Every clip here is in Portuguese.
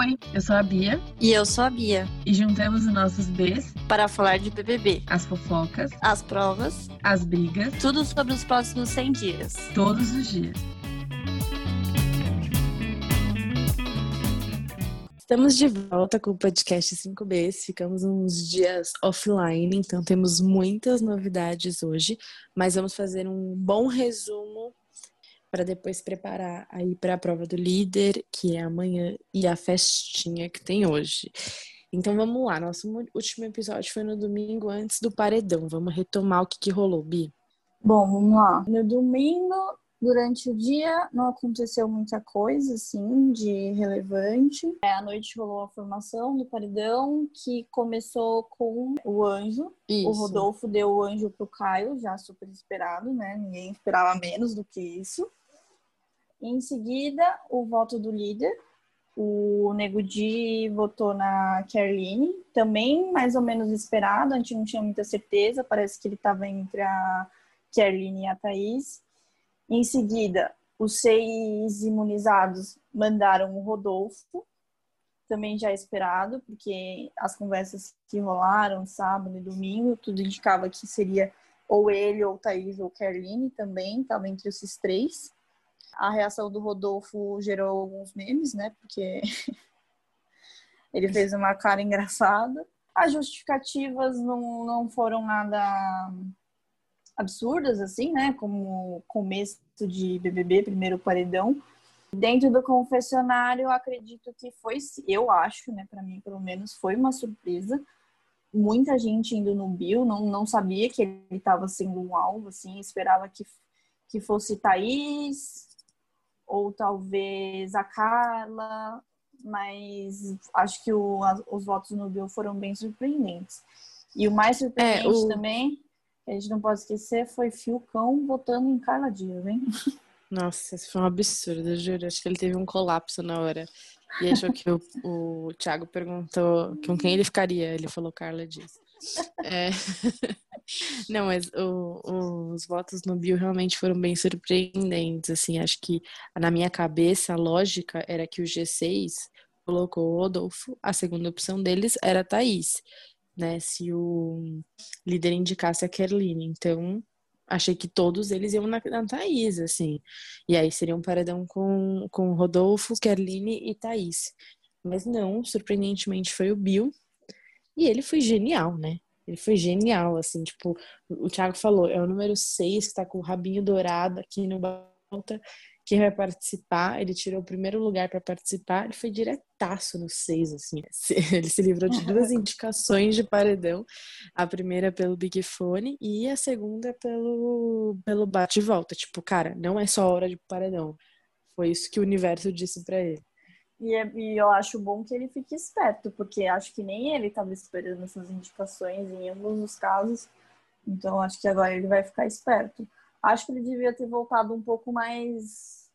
Oi, eu sou a Bia. E eu sou a Bia. E juntamos os nossos Bs para falar de BBB. As fofocas, as provas, as brigas, tudo sobre os próximos 100 dias. Todos os dias. Estamos de volta com o podcast 5Bs. Ficamos uns dias offline, então temos muitas novidades hoje, mas vamos fazer um bom resumo para depois preparar aí para a prova do líder, que é amanhã, e a festinha que tem hoje. Então vamos lá, nosso último episódio foi no domingo antes do paredão. Vamos retomar o que, que rolou, Bi. Bom, vamos lá. No domingo, durante o dia, não aconteceu muita coisa, assim, de relevante. É, à noite rolou a formação do paredão, que começou com o anjo. Isso. O Rodolfo deu o anjo pro Caio, já super esperado, né? Ninguém esperava menos do que isso. Em seguida, o voto do líder. O Nego Di votou na Kerline, também mais ou menos esperado, a gente não tinha muita certeza, parece que ele estava entre a Kerline e a Thaís. Em seguida, os seis imunizados mandaram o Rodolfo, também já esperado, porque as conversas que rolaram sábado e domingo, tudo indicava que seria ou ele, ou Thaís, ou Kerline também, estava entre esses três. A reação do Rodolfo gerou alguns memes, né? Porque ele fez uma cara engraçada. As justificativas não, não foram nada absurdas, assim, né? Como começo de BBB, primeiro paredão. Dentro do confessionário, acredito que foi, eu acho, né? Para mim, pelo menos, foi uma surpresa. Muita gente indo no Bill, não, não sabia que ele estava sendo um alvo, assim, esperava que, que fosse Thaís, ou talvez a Carla, mas acho que o, os votos no Bill foram bem surpreendentes. E o mais surpreendente é, o... também, que a gente não pode esquecer, foi Fiocão votando em Carla Dias, hein? Nossa, isso foi um absurdo, juro. Acho que ele teve um colapso na hora. E achou que o, o Thiago perguntou com quem ele ficaria. Ele falou Carla Dias. É... Não, mas o, os votos no Bill realmente foram bem surpreendentes. Assim, acho que na minha cabeça a lógica era que o G6 colocou o Rodolfo, a segunda opção deles era a Thaís, né? Se o líder indicasse a Kerline. Então, achei que todos eles iam na, na Thaís, assim. E aí seria um paredão com, com Rodolfo, Kerline e Thaís. Mas não, surpreendentemente foi o Bill. E ele foi genial, né? Ele foi genial, assim, tipo, o Thiago falou, é o número 6 que tá com o rabinho dourado aqui no Balta, que vai participar. Ele tirou o primeiro lugar para participar, ele foi diretaço no 6, assim. Ele se livrou de duas indicações de paredão. A primeira pelo Big Fone e a segunda pelo, pelo bate-volta. Tipo, cara, não é só hora de paredão. Foi isso que o universo disse para ele. E, é, e, eu acho bom que ele fique esperto, porque acho que nem ele estava esperando essas indicações em ambos os casos. Então acho que agora ele vai ficar esperto. Acho que ele devia ter voltado um pouco mais,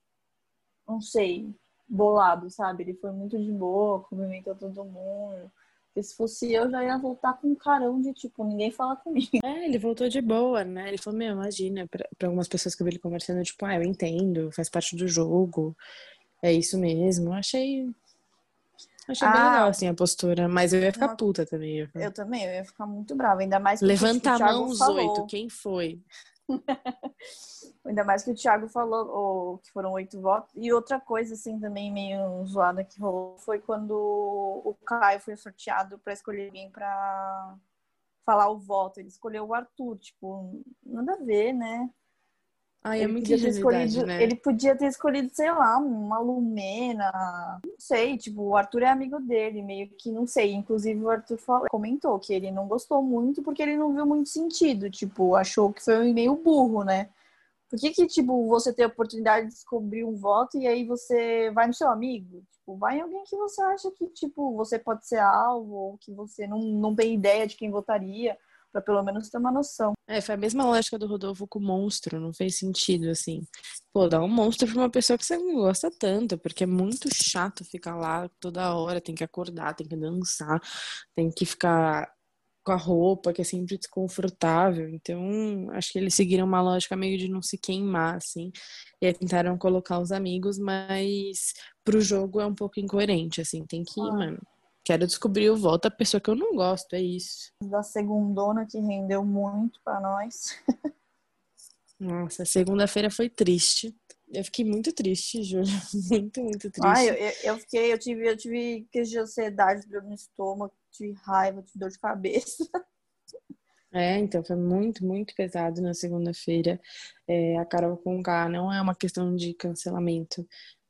não sei, bolado, sabe? Ele foi muito de boa, cumprimentou todo mundo. Porque se fosse eu, já ia voltar com um carão de tipo, ninguém fala comigo. É, ele voltou de boa, né? Ele falou, meu, imagina, pra algumas pessoas que eu vi ele conversando, tipo, ah, eu entendo, faz parte do jogo é isso mesmo. Achei. Achei ah, bem legal, assim, a postura. Mas eu ia ficar uma... puta também. Eu, eu também, eu ia ficar muito brava. Ainda mais que Levanta a mão os oito, quem foi? Ainda mais que o Thiago falou ou, que foram oito votos. E outra coisa, assim, também meio zoada que rolou foi quando o Caio foi sorteado para escolher alguém para falar o voto. Ele escolheu o Arthur, tipo, nada a ver, né? Ai, é muito escolhido, né? Ele podia ter escolhido, sei lá, uma Lumena, não sei, tipo, o Arthur é amigo dele, meio que não sei. Inclusive o Arthur falou, comentou que ele não gostou muito porque ele não viu muito sentido, tipo, achou que foi meio burro, né? Por que que, tipo, você tem a oportunidade de descobrir um voto e aí você vai no seu amigo? Tipo, vai em alguém que você acha que, tipo, você pode ser alvo ou que você não, não tem ideia de quem votaria para pelo menos ter uma noção. É, foi a mesma lógica do Rodolfo com o monstro, não fez sentido, assim. Pô, dá um monstro pra uma pessoa que você não gosta tanto, porque é muito chato ficar lá toda hora, tem que acordar, tem que dançar, tem que ficar com a roupa, que é sempre desconfortável. Então, acho que eles seguiram uma lógica meio de não se queimar, assim. E aí tentaram colocar os amigos, mas pro jogo é um pouco incoerente, assim. Tem que, ah. mano, quero descobrir o voto da pessoa que eu não gosto, é isso. Da segundona que rendeu muito para nós. Nossa, segunda-feira foi triste. Eu fiquei muito triste, Júlia. Muito, muito triste. Ah, eu, eu fiquei, eu tive, eu tive crise de ansiedade, dor no estômago, tive raiva, tive dor de cabeça. É, então foi muito, muito pesado na segunda-feira. É, a Carol Conká não é uma questão de cancelamento,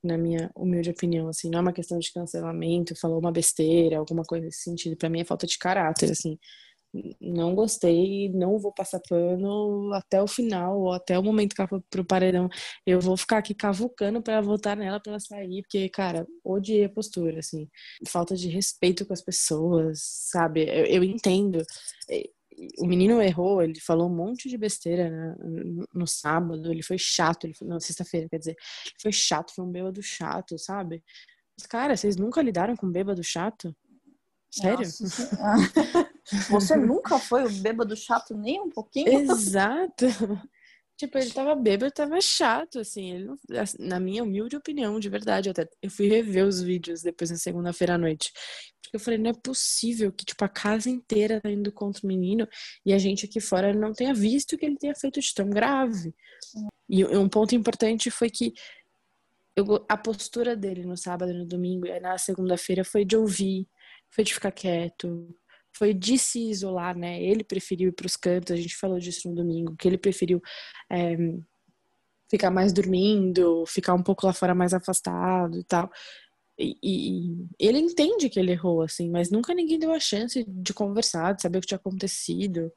na minha humilde opinião, assim, não é uma questão de cancelamento, falou uma besteira, alguma coisa nesse sentido. Para mim é falta de caráter, assim não gostei, não vou passar pano até o final, ou até o momento que ela for pro paredão. Eu vou ficar aqui cavucando para votar nela para ela sair, porque, cara, odiei a postura, assim. Falta de respeito com as pessoas, sabe? Eu, eu entendo. O menino errou, ele falou um monte de besteira né? no sábado, ele foi chato, ele foi, não, sexta-feira, quer dizer, ele foi chato, foi um bêbado chato, sabe? Mas, cara, vocês nunca lidaram com um bêbado chato? Sério? Você nunca foi o bêbado chato nem um pouquinho? Exato. Tipo, ele tava bêbado, tava chato, assim. Ele assim, na minha humilde opinião, de verdade, eu até eu fui rever os vídeos depois na segunda-feira à noite. Porque eu falei, não é possível que, tipo, a casa inteira tá indo contra o menino e a gente aqui fora não tenha visto o que ele tenha feito de tão grave. E um ponto importante foi que eu, a postura dele no sábado e no domingo e na segunda-feira foi de ouvir, foi de ficar quieto, foi de se isolar, né? Ele preferiu ir para os cantos, a gente falou disso no domingo, que ele preferiu é, ficar mais dormindo, ficar um pouco lá fora mais afastado e tal. E, e, ele entende que ele errou, assim, mas nunca ninguém deu a chance de conversar, de saber o que tinha acontecido.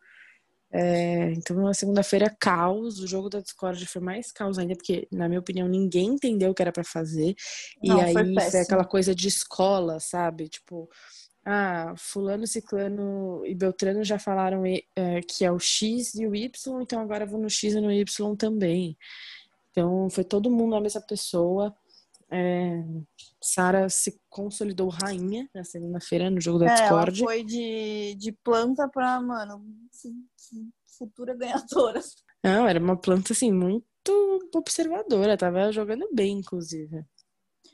É, então, na segunda-feira, caos. O jogo da Discord foi mais caos ainda, porque, na minha opinião, ninguém entendeu o que era para fazer. Não, e aí foi, foi aquela coisa de escola, sabe? Tipo, ah, fulano, ciclano e beltrano já falaram é, que é o X e o Y, então agora vou no X e no Y também. Então foi todo mundo a mesma pessoa. É, Sara se consolidou rainha na segunda-feira no jogo da é, Discord. Ela foi de, de planta pra, mano, futura ganhadora. Não, era uma planta assim, muito observadora, tava jogando bem, inclusive.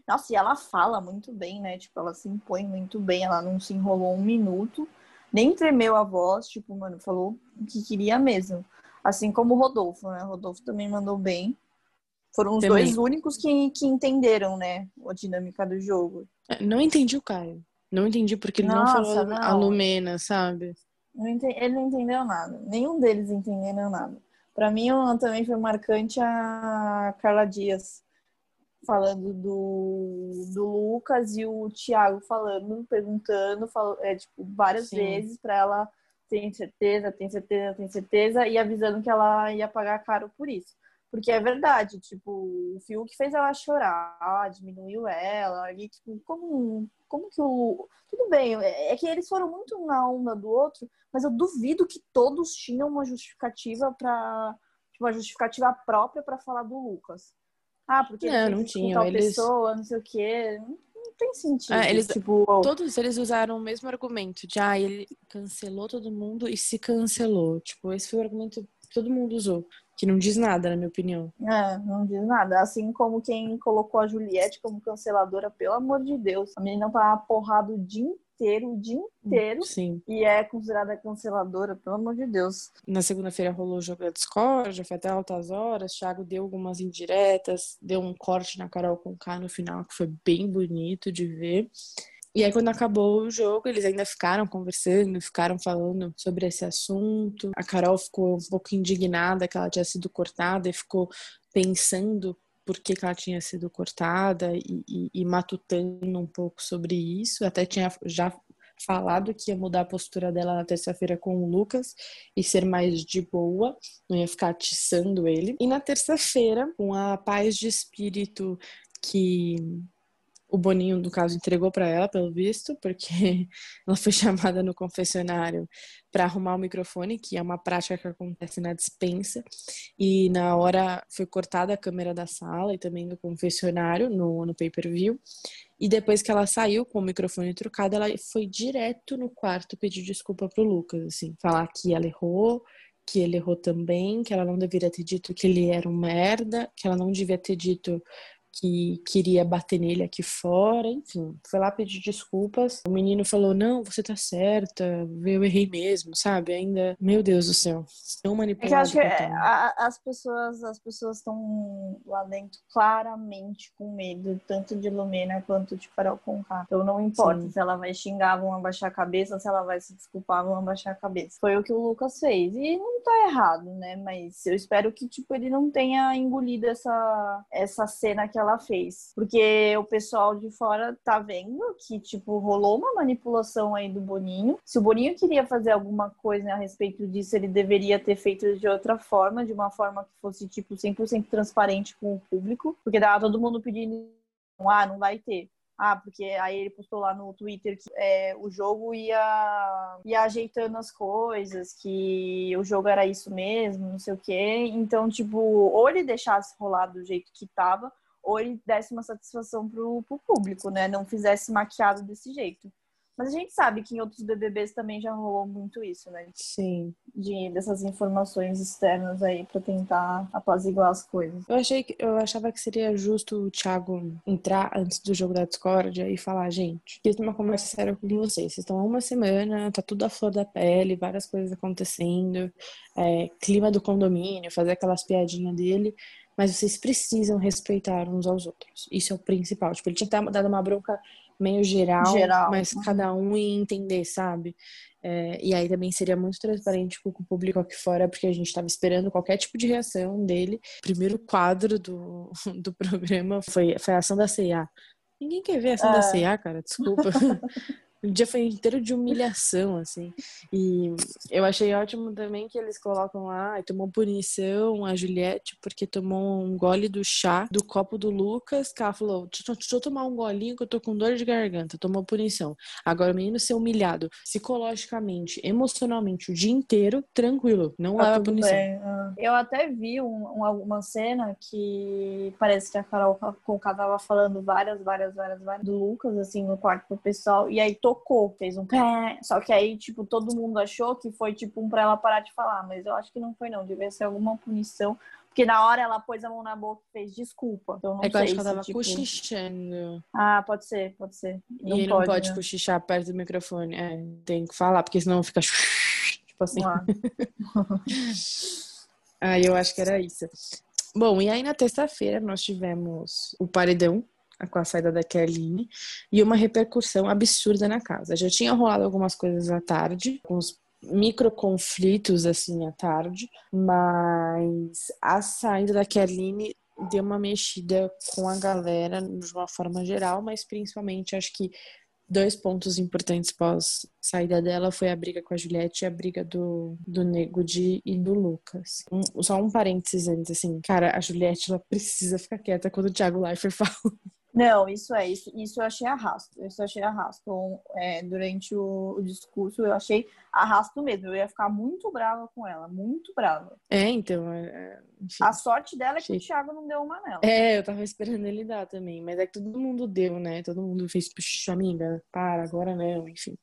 Nossa, e ela fala muito bem, né? Tipo, ela se impõe muito bem, ela não se enrolou um minuto, nem tremeu a voz, tipo, mano, falou o que queria mesmo. Assim como o Rodolfo, né? O Rodolfo também mandou bem. Foram os também. dois únicos que, que entenderam, né? A dinâmica do jogo. É, não entendi o Caio. Não entendi porque ele Nossa, não falou não. a Lumena, sabe? Não entendi, ele não entendeu nada. Nenhum deles entenderam nada. Para mim, também foi marcante a Carla Dias falando do, do Lucas e o Thiago falando, perguntando, falando, é, tipo, várias Sim. vezes para ela tem certeza, tem certeza, tem certeza, e avisando que ela ia pagar caro por isso. Porque é verdade, tipo, o Fiuk fez ela chorar, diminuiu ela, e tipo, como, como que o. Tudo bem, é, é que eles foram muito na onda do outro, mas eu duvido que todos tinham uma justificativa para tipo, uma justificativa própria para falar do Lucas. Ah, porque não, não tinha. Tal eles... pessoa, não sei o quê. Não tem sentido. Ah, eles, tipo, todos eles usaram o mesmo argumento de ah, ele cancelou todo mundo e se cancelou. Tipo, esse foi o argumento que todo mundo usou. Que não diz nada, na minha opinião. É, não diz nada. Assim como quem colocou a Juliette como canceladora, pelo amor de Deus. A menina tá porrada o dia inteiro, o dia inteiro. Sim. E é considerada canceladora, pelo amor de Deus. Na segunda-feira rolou o jogo da Discord, foi até altas horas. Thiago deu algumas indiretas, deu um corte na Carol com K no final, que foi bem bonito de ver. E aí, quando acabou o jogo, eles ainda ficaram conversando, ficaram falando sobre esse assunto. A Carol ficou um pouco indignada que ela tinha sido cortada e ficou pensando por que, que ela tinha sido cortada e, e, e, matutando um pouco sobre isso. Até tinha já falado que ia mudar a postura dela na terça-feira com o Lucas e ser mais de boa, não ia ficar atiçando ele. E na terça-feira, com a paz de espírito que o Boninho, no caso, entregou para ela, pelo visto, porque ela foi chamada no confessionário para arrumar o microfone, que é uma prática que acontece na dispensa, e na hora foi cortada a câmera da sala e também do confessionário no, no pay-per-view. E depois que ela saiu com o microfone trocado, ela foi direto no quarto pedir desculpa pro Lucas, assim, falar que ela errou, que ele errou também, que ela não deveria ter dito que ele era um merda, que ela não devia ter dito que queria bater nele aqui fora, enfim, foi lá pedir desculpas. O menino falou: Não, você tá certa, eu errei mesmo, sabe? Ainda, meu Deus do céu, tão manipulado. É que eu acho que a, as pessoas as pessoas estão lá dentro claramente com medo, tanto de Lumena quanto de Carol Conká. Então não importa Sim. se ela vai xingar, vão abaixar a cabeça, se ela vai se desculpar, vão abaixar a cabeça. Foi o que o Lucas fez. E não tá errado, né? Mas eu espero que, tipo, ele não tenha engolido essa, essa cena que ela ela fez. Porque o pessoal de fora tá vendo que, tipo, rolou uma manipulação aí do Boninho. Se o Boninho queria fazer alguma coisa a respeito disso, ele deveria ter feito de outra forma, de uma forma que fosse, tipo, 100% transparente com o público. Porque tava todo mundo pedindo, ah, não vai ter. Ah, porque aí ele postou lá no Twitter que é, o jogo ia, ia ajeitando as coisas, que o jogo era isso mesmo, não sei o quê. Então, tipo, ou ele deixasse rolar do jeito que tava, ou ele desse uma satisfação pro, pro público, né? Não fizesse maquiado desse jeito. Mas a gente sabe que em outros BBBs também já rolou muito isso, né? Sim. De, dessas informações externas aí para tentar apaziguar as coisas. Eu achei que, eu achava que seria justo o Thiago entrar antes do jogo da Discord e falar, gente, fiz uma conversa séria com vocês. Vocês estão há uma semana, tá tudo à flor da pele, várias coisas acontecendo, é, clima do condomínio, fazer aquelas piadinhas dele mas vocês precisam respeitar uns aos outros. Isso é o principal. Tipo, ele tinha que dado uma bronca meio geral, geral. mas cada um ia entender, sabe? É, e aí também seria muito transparente com o público aqui fora, porque a gente estava esperando qualquer tipo de reação dele. O primeiro quadro do, do programa foi, foi a ação da CIA. Ninguém quer ver a ação é. da CIA, cara, desculpa. O dia foi inteiro de humilhação, assim. E eu achei ótimo também que eles colocam lá, tomou punição a Juliette porque tomou um gole do chá do copo do Lucas, que ela falou, deixa eu tomar um golinho que eu tô com dor de garganta. Tomou punição. Agora o menino ser humilhado psicologicamente, emocionalmente, o dia inteiro, tranquilo. Não leva punição. Bem. Ah. Eu até vi um, uma cena que parece que a Carol Conká tava falando várias, várias, várias, várias do Lucas, assim, no quarto pro pessoal. E aí tocou, fez um pé. Só que aí, tipo, todo mundo achou que foi, tipo, um pra ela parar de falar. Mas eu acho que não foi, não. Devia ser alguma punição. Porque na hora ela pôs a mão na boca e fez desculpa. Então não é que eu acho que ela tava tipo... cochichando. Ah, pode ser, pode ser. Não e pode, não pode né? cochichar perto do microfone. É, tem que falar, porque senão fica. Tipo assim. Ah. ah, eu acho que era isso. Bom, e aí na terça-feira nós tivemos o paredão com a saída da Kelly e uma repercussão absurda na casa. Já tinha rolado algumas coisas à tarde, alguns micro conflitos assim à tarde, mas a saída da Kelly deu uma mexida com a galera de uma forma geral, mas principalmente acho que dois pontos importantes pós saída dela foi a briga com a Juliette e a briga do, do Nego de, e do Lucas. Um, só um parênteses antes, assim, cara, a Juliette ela precisa ficar quieta quando o Thiago Leifert fala. Não, isso é, isso, isso eu achei arrasto. Isso eu achei arrasto. É, durante o, o, discurso, eu achei arrasto mesmo. Eu ia ficar muito brava com ela, muito brava. É, então. É, é a sorte dela é que o Thiago não deu uma nela. É, eu tava esperando ele dar também, mas é que todo mundo deu, né? Todo mundo fez, puxa, amiga, para, agora não, enfim.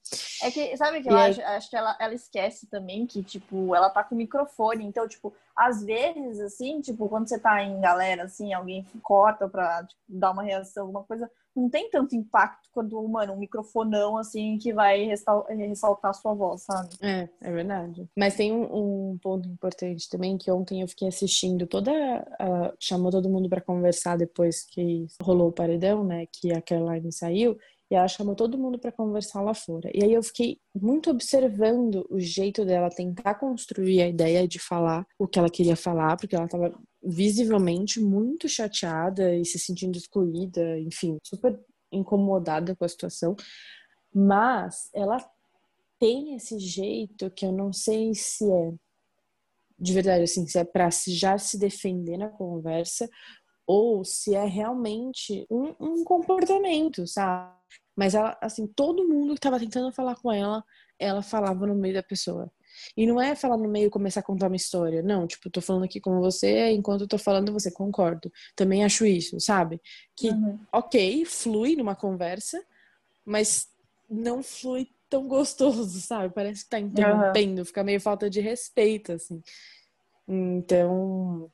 É que, sabe que e eu aí... acho? Acho que ela, ela esquece também que, tipo, ela tá com o microfone, então, tipo, às vezes, assim, tipo, quando você tá em galera, assim, alguém corta pra tipo, dar uma reação, alguma coisa, não tem tanto impacto quando, mano, um microfonão, assim, que vai ressaltar a sua voz, sabe? É, é verdade. Mas tem um, um ponto importante também, que ontem eu fiquei assistindo toda. A... chamou todo mundo para conversar depois que rolou o paredão, né? Que a Caroline saiu. E ela chamou todo mundo para conversar lá fora. E aí eu fiquei muito observando o jeito dela tentar construir a ideia de falar o que ela queria falar, porque ela estava visivelmente muito chateada e se sentindo excluída, enfim, super incomodada com a situação. Mas ela tem esse jeito que eu não sei se é de verdade, assim, se é para já se defender na conversa ou se é realmente um, um comportamento, sabe? Mas ela, assim, todo mundo que tava tentando falar com ela, ela falava no meio da pessoa. E não é falar no meio e começar a contar uma história. Não, tipo, tô falando aqui com você, enquanto eu tô falando, você concordo. Também acho isso, sabe? Que, uhum. ok, flui numa conversa, mas não flui tão gostoso, sabe? Parece que tá interrompendo, uhum. fica meio falta de respeito, assim. Então,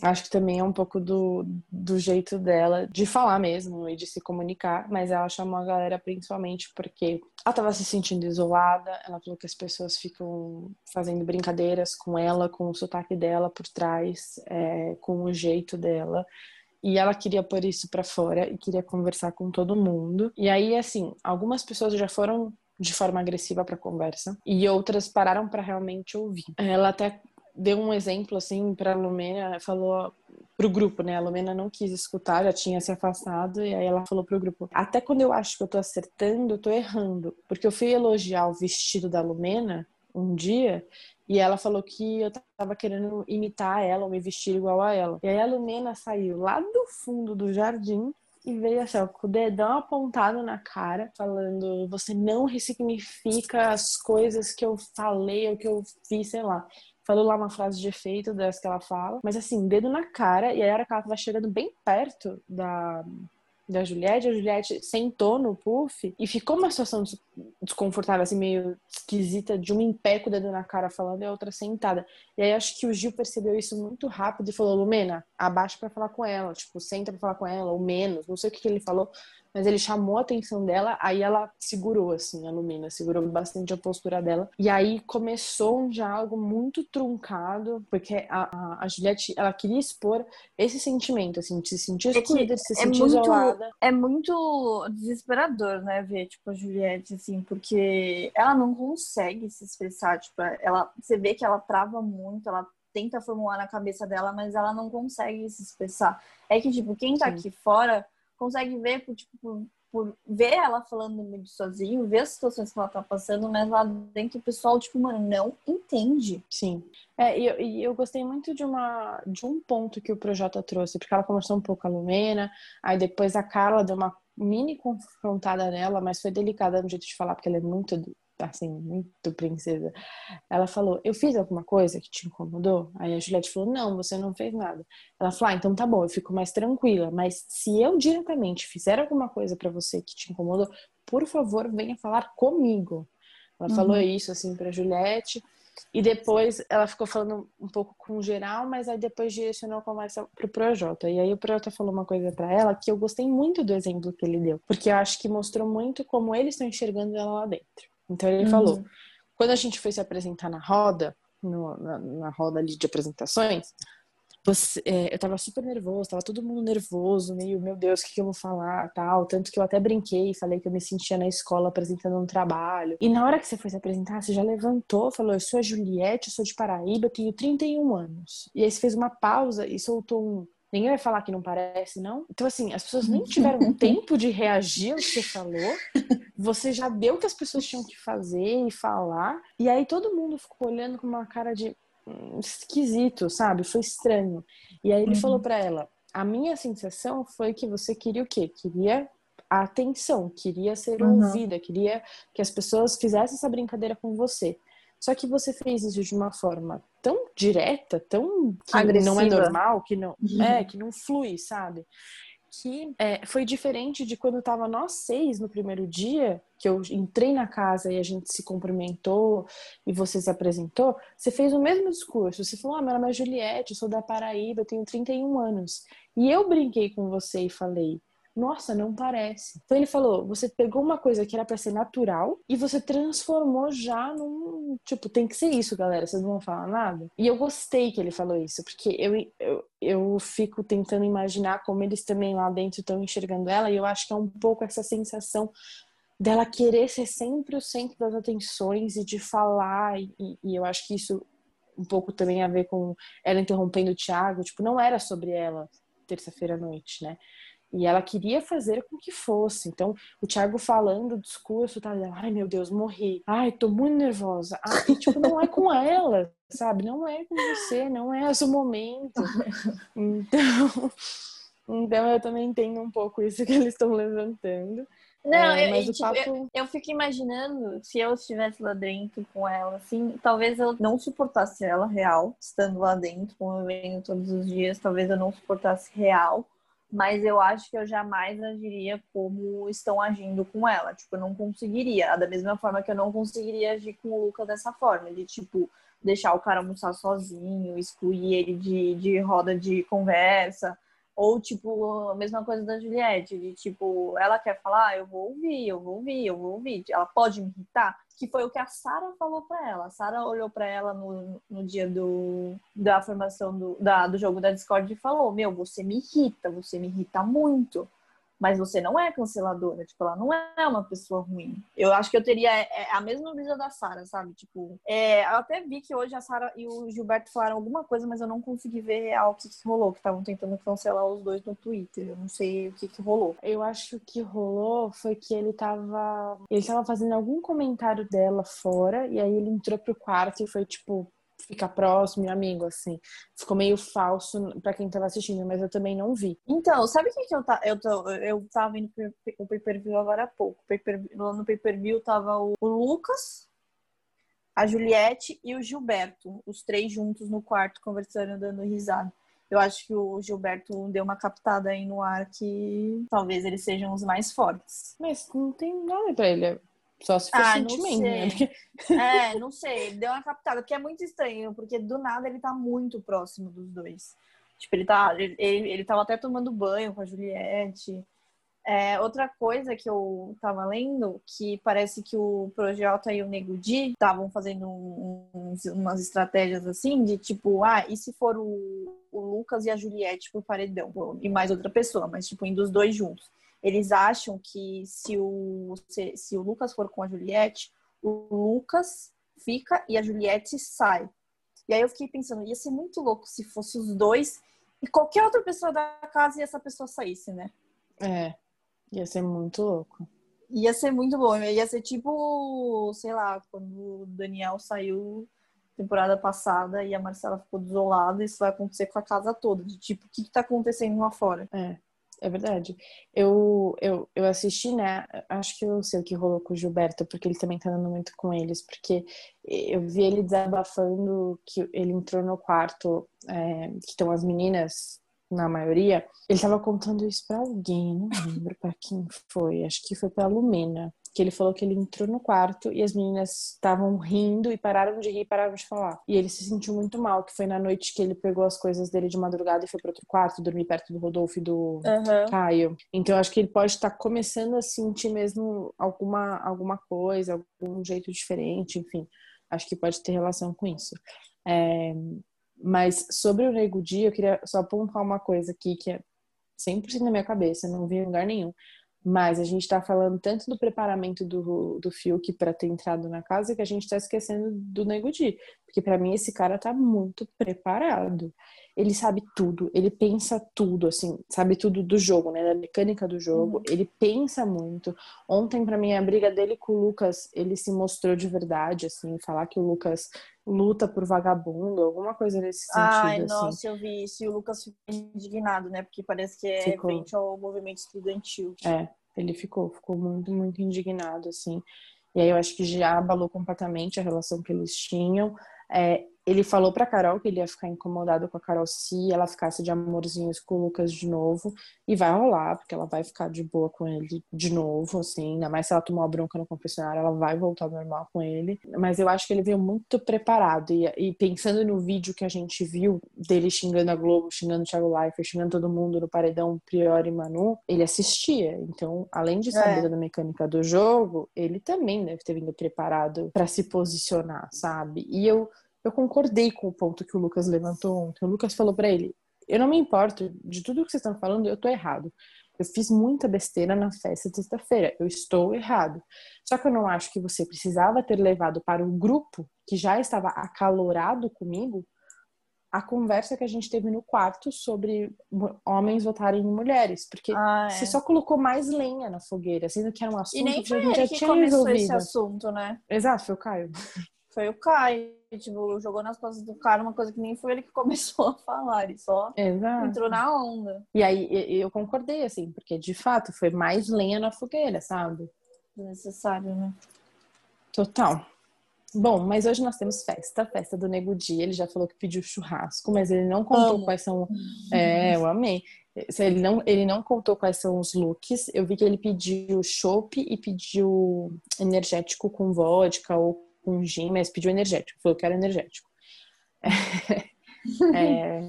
Acho que também é um pouco do, do jeito dela de falar mesmo e de se comunicar, mas ela chamou a galera principalmente porque ela estava se sentindo isolada. Ela falou que as pessoas ficam fazendo brincadeiras com ela, com o sotaque dela por trás, é, com o jeito dela. E ela queria pôr isso para fora e queria conversar com todo mundo. E aí, assim, algumas pessoas já foram de forma agressiva para conversa e outras pararam para realmente ouvir. Ela até deu um exemplo assim para a Lumena, falou pro grupo, né? A Lumena não quis escutar, já tinha se afastado e aí ela falou pro grupo: "Até quando eu acho que eu tô acertando, eu tô errando, porque eu fui elogiar o vestido da Lumena um dia e ela falou que eu tava querendo imitar ela ou me vestir igual a ela. E aí a Lumena saiu lá do fundo do jardim e veio assim, ó, com o dedão apontado na cara, falando: Você não ressignifica as coisas que eu falei ou que eu fiz, sei lá falou lá uma frase de efeito dessa que ela fala, mas assim, dedo na cara, e aí a hora que ela tava chegando bem perto da, da Juliette, a Juliette sentou no puff e ficou uma situação desconfortável, assim, meio esquisita, de uma em pé com o dedo na cara falando e a outra sentada. E aí acho que o Gil percebeu isso muito rápido e falou, Lumena, abaixa para falar com ela, tipo, senta pra falar com ela, ou menos, não sei o que, que ele falou, mas ele chamou a atenção dela, aí ela segurou, assim, a Lumina, segurou bastante a postura dela. E aí começou um diálogo muito truncado, porque a, a, Juliette, ela queria expor esse sentimento, assim, de se sentir é excluída, de se é sentir muito, isolada. É muito desesperador, né, ver, tipo, a Juliette, assim, porque ela não consegue se expressar, tipo, ela, você vê que ela trava muito, ela tenta formular na cabeça dela, mas ela não consegue se expressar. É que, tipo, quem tá Sim. aqui fora consegue ver por, tipo, por, por ver ela falando vídeo sozinho, ver as situações que ela tá passando, mas lá dentro o pessoal, tipo, mano, não entende. Sim. É, e eu, e eu gostei muito de, uma, de um ponto que o Projota trouxe, porque ela conversou um pouco com a Lumena, aí depois a Carla deu uma mini confrontada nela, mas foi delicada no jeito de falar, porque ela é muito assim, muito princesa. Ela falou: Eu fiz alguma coisa que te incomodou? Aí a Juliette falou: Não, você não fez nada. Ela falou: ah, então tá bom, eu fico mais tranquila. Mas se eu diretamente fizer alguma coisa para você que te incomodou, por favor, venha falar comigo. Ela uhum. falou isso assim pra Juliette. E depois ela ficou falando um pouco com o geral, mas aí depois direcionou a conversa pro Projota. E aí o Projota falou uma coisa para ela que eu gostei muito do exemplo que ele deu, porque eu acho que mostrou muito como eles estão enxergando ela lá dentro. Então ele uhum. falou: quando a gente foi se apresentar na roda, no, na, na, roda ali de apresentações, você, é, eu tava super nervoso, tava todo mundo nervoso, meio, meu Deus, o que, que eu vou falar, tal. Tanto que eu até brinquei, falei que eu me sentia na escola apresentando um trabalho. E na hora que você foi se apresentar, você já levantou, falou: Eu sou a Juliette, eu sou de Paraíba, eu tenho 31 anos. E aí você fez uma pausa e soltou um. Ninguém vai falar que não parece, não? Então, assim, as pessoas nem tiveram tempo de reagir ao que você falou. Você já deu o que as pessoas tinham que fazer e falar. E aí todo mundo ficou olhando com uma cara de esquisito, sabe? Foi estranho. E aí ele uhum. falou para ela: a minha sensação foi que você queria o quê? Queria a atenção, queria ser uhum. ouvida, queria que as pessoas fizessem essa brincadeira com você. Só que você fez isso de uma forma tão direta, tão que Agressiva. não é normal, que não uhum. é, que não flui, sabe? Que é, foi diferente de quando tava nós seis no primeiro dia, que eu entrei na casa e a gente se cumprimentou e você se apresentou. Você fez o mesmo discurso. Você falou: Ah, meu nome é Juliette, eu sou da Paraíba, eu tenho 31 anos. E eu brinquei com você e falei: nossa, não parece. Então ele falou: você pegou uma coisa que era para ser natural e você transformou já num. Tipo, tem que ser isso, galera, vocês não vão falar nada. E eu gostei que ele falou isso, porque eu, eu, eu fico tentando imaginar como eles também lá dentro estão enxergando ela, e eu acho que é um pouco essa sensação dela querer ser sempre o centro das atenções e de falar, e, e eu acho que isso um pouco também a ver com ela interrompendo o Thiago, tipo, não era sobre ela terça-feira à noite, né? E ela queria fazer com que fosse. Então, o Thiago falando o discurso, tá? Ai, meu Deus, morri. Ai, tô muito nervosa. Ai, e, tipo, não é com ela, sabe? Não é com você, não é o momento. Então, então eu também entendo um pouco isso que eles estão levantando. Não, é, eu, tipo, papo... eu, eu, fico imaginando se eu estivesse lá dentro com ela, assim, talvez eu não suportasse ela real, estando lá dentro, convivendo todos os dias, talvez eu não suportasse real, mas eu acho que eu jamais agiria como estão agindo com ela. Tipo, eu não conseguiria. Da mesma forma que eu não conseguiria agir com o Lucas dessa forma, de tipo, deixar o cara almoçar sozinho, excluir ele de, de roda de conversa ou, tipo, a mesma coisa da Juliette, de tipo, ela quer falar, eu vou ouvir, eu vou ouvir, eu vou ouvir. Ela pode me irritar, que foi o que a Sara falou para ela. A Sara olhou para ela no, no dia do, da formação do, da, do jogo da Discord e falou: Meu, você me irrita, você me irrita muito mas você não é canceladora, tipo, ela não é uma pessoa ruim. Eu acho que eu teria é, é a mesma brisa da Sara, sabe? Tipo, é, eu até vi que hoje a Sara e o Gilberto falaram alguma coisa, mas eu não consegui ver real o que, que rolou, que estavam tentando cancelar os dois no Twitter. Eu não sei o que, que rolou. Eu acho que rolou foi que ele tava. Ele tava fazendo algum comentário dela fora, e aí ele entrou pro quarto e foi tipo, ficar próximo e amigo, assim. Ficou meio falso para quem tava assistindo, mas eu também não vi. Então, sabe o que, que eu, tá, eu, tô, eu tava vendo o pay-per-view agora há pouco? No pay-per-view tava o, o Lucas, a Juliette e o Gilberto, os três juntos no quarto conversando, dando risada. Eu acho que o Gilberto deu uma captada aí no ar que talvez eles sejam os mais fortes. Mas não tem nada pra ele. Só se for ah, sentimento, né? É, não sei. Deu uma captada, porque é muito estranho, porque do nada ele tá muito próximo dos dois. Tipo, ele tá. Ele, ele tava até tomando banho com a Juliette. É, outra coisa que eu tava lendo, que parece que o Projota e o Nego Di estavam fazendo uns, umas estratégias assim, de tipo, ah, e se for o, o Lucas e a Juliette pro paredão? E mais outra pessoa, mas tipo, indo os dois juntos eles acham que se o, se, se, o Lucas for com a Juliette, o Lucas fica e a Juliette sai. E aí eu fiquei pensando, ia ser muito louco se fosse os dois e qualquer outra pessoa da casa e essa pessoa saísse, né? É, ia ser muito louco. Ia ser muito bom. Ia ser tipo, sei lá, quando o Daniel saiu temporada passada e a Marcela ficou desolada, isso vai acontecer com a casa toda. De tipo, o que, que tá acontecendo lá fora? É. É verdade. Eu, eu, eu assisti, né? Acho que eu sei o que rolou com o Gilberto, porque ele também tá andando muito com eles, porque eu vi ele desabafando que ele entrou no quarto, é, que estão as meninas, na maioria. Ele tava contando isso pra alguém, não lembro pra quem foi, acho que foi pra Lumena que ele falou que ele entrou no quarto e as meninas estavam rindo e pararam de rir e pararam de falar. E ele se sentiu muito mal, que foi na noite que ele pegou as coisas dele de madrugada e foi para outro quarto, dormir perto do Rodolfo e do uhum. Caio. Então acho que ele pode estar começando a sentir mesmo alguma alguma coisa, algum jeito diferente, enfim. Acho que pode ter relação com isso. É... Mas sobre o Nego Dia, eu queria só apontar uma coisa aqui que é 100% na minha cabeça, não vi em lugar nenhum. Mas a gente está falando tanto do preparamento do, do Fiuk para ter entrado na casa que a gente está esquecendo do Nego Di. Porque para mim esse cara tá muito preparado. Ele sabe tudo, ele pensa tudo, assim, sabe tudo do jogo, né? Da mecânica do jogo. Uhum. Ele pensa muito. Ontem, para mim, a briga dele com o Lucas, ele se mostrou de verdade, assim, falar que o Lucas luta por vagabundo, alguma coisa nesse sentido. Ai, assim. nossa, eu vi isso. E o Lucas ficou indignado, né? Porque parece que é ficou. frente ao movimento estudantil. É. Ele ficou, ficou muito, muito indignado, assim. E aí eu acho que já abalou completamente a relação que eles tinham. É, ele falou pra Carol que ele ia ficar incomodado com a Carol se ela ficasse de amorzinhos com o Lucas de novo. E vai rolar, porque ela vai ficar de boa com ele de novo, assim. Ainda mais se ela tomar a bronca no confessionário, ela vai voltar ao normal com ele. Mas eu acho que ele veio muito preparado. E, e pensando no vídeo que a gente viu dele xingando a Globo, xingando o Thiago Leifert, xingando todo mundo no paredão Priori e Manu, ele assistia. Então, além de saber é. da mecânica do jogo, ele também deve ter vindo preparado para se posicionar, sabe? E eu eu concordei com o ponto que o Lucas levantou ontem. O Lucas falou para ele: Eu não me importo de tudo que vocês estão falando, eu tô errado. Eu fiz muita besteira na festa de sexta-feira. Eu estou errado. Só que eu não acho que você precisava ter levado para o grupo que já estava acalorado comigo a conversa que a gente teve no quarto sobre homens votarem em mulheres, porque Ah, é. você só colocou mais lenha na fogueira, sendo que era um assunto E nem que a gente ele já que tinha começou esse resolvido. assunto, né? Exato, foi o Caio. Foi o Caio. Tipo, jogou nas costas do cara uma coisa que nem foi ele que começou a falar. Ele só Exato. entrou na onda. E aí e- eu concordei, assim, porque de fato foi mais lenha na fogueira, sabe? Necessário, né? Total. Bom, mas hoje nós temos festa, festa do Nego Di. Ele já falou que pediu churrasco, mas ele não contou Amo. quais são. É, eu amei. Ele não, ele não contou quais são os looks. Eu vi que ele pediu chopp e pediu energético com vodka ou com gin, mas pediu energético. Falou que era energético. É,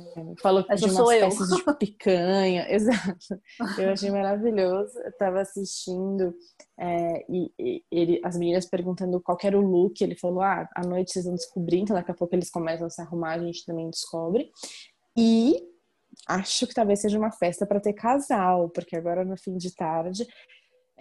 falou que sou umas peças de picanha. Exato. Eu achei maravilhoso. Eu tava assistindo é, e, e ele, as meninas perguntando qual era o look. Ele falou: Ah, à noite vocês vão descobrir, então daqui a pouco eles começam a se arrumar, a gente também descobre. E acho que talvez seja uma festa para ter casal, porque agora no fim de tarde.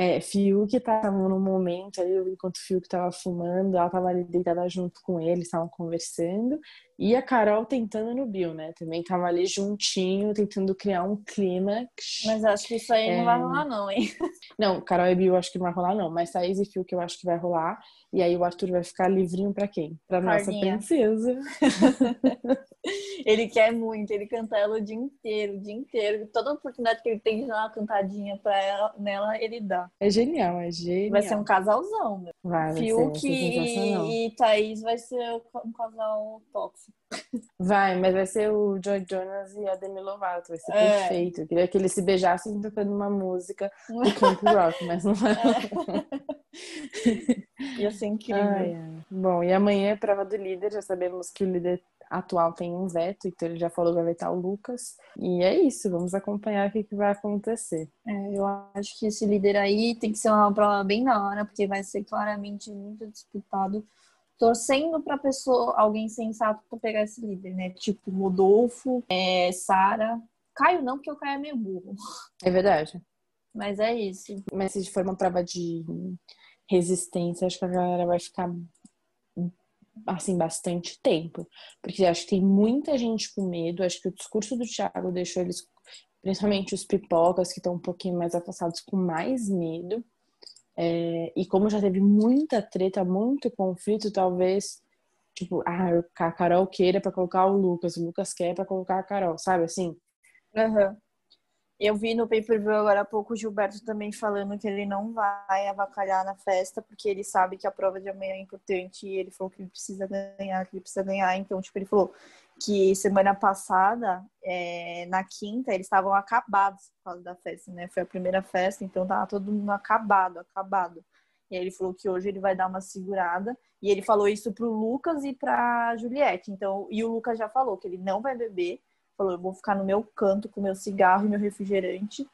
É, Fiuk tava num momento ali, enquanto o Fiuk tava fumando, ela tava ali deitada junto com ele, estavam conversando, e a Carol tentando no Bill, né? Também tava ali juntinho, tentando criar um clímax. Mas acho que isso aí não É. vai rolar, não, hein? Não, Carol e Bill acho que não vai rolar, não. Mas Thaís e Fiuk eu acho que vai rolar. E aí o Arthur vai ficar livrinho pra quem? Pra nossa princesa. Ele quer muito, ele canta ela o dia inteiro, o dia inteiro. Toda oportunidade que ele tem de dar uma cantadinha pra ela, nela, ele dá. É genial, é genial. Vai ser um casalzão, meu. Vai, vai ser, vai Fiuk ser sensacional. e, e Thaís vai ser um casal tóxico. Vai, mas vai ser o Joy Jonas e a Demi Lovato. Vai ser É. perfeito. Eu queria que eles se beijassem tocando uma música do Camp Rock, mas não vai. Ia ser incrível. Ai, ai. Bom, e amanhã é prova do líder. Já sabemos que o líder atual tem um veto, então ele já falou que vai vetar o Lucas. E é isso, vamos acompanhar o que, que vai acontecer. É, eu acho que esse líder aí tem que ser uma prova bem na hora, porque vai ser claramente muito disputado. Torcendo pra pessoa, alguém sensato pra pegar esse líder, né? Tipo Rodolfo, é, Sara. Caio não, porque o Caio é meio burro. É verdade. Mas é isso. Mas se for uma prova de resistência, acho que a galera vai ficar assim bastante tempo, porque acho que tem muita gente com medo. Acho que o discurso do Thiago deixou eles, principalmente os pipocas que estão um pouquinho mais afastados, com mais medo. É, e como já teve muita treta, muito conflito, talvez tipo, ah, a Carol queira para colocar o Lucas, o Lucas quer para colocar a Carol, sabe assim? Aham. Eu vi no pay-per-view agora há pouco o Gilberto também falando que ele não vai avacalhar na festa, porque ele sabe que a prova de amanhã é importante e ele falou que ele precisa ganhar, que ele precisa ganhar. Então, tipo, ele falou que semana passada, é, na quinta, eles estavam acabados por causa da festa, né? Foi a primeira festa, então tava todo mundo acabado, acabado. E aí ele falou que hoje ele vai dar uma segurada. E ele falou isso pro Lucas e pra Juliette. Então, e o Lucas já falou que ele não vai beber. Falou, eu vou ficar no meu canto com meu cigarro e meu refrigerante,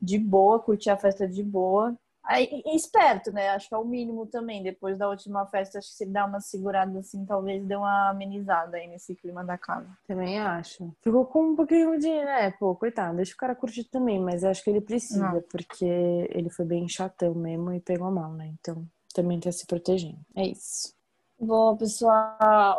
de boa, curtir a festa de boa. E esperto, né? Acho que é o mínimo também. Depois da última festa, acho que se ele dá uma segurada assim, talvez dê uma amenizada aí nesse clima da casa. Também acho. Ficou com um pouquinho de, né, pô, coitado, deixa o cara curtir também, mas acho que ele precisa, Não. porque ele foi bem chatão mesmo e pegou mal, né? Então, também tá se protegendo. É isso. Bom, pessoal,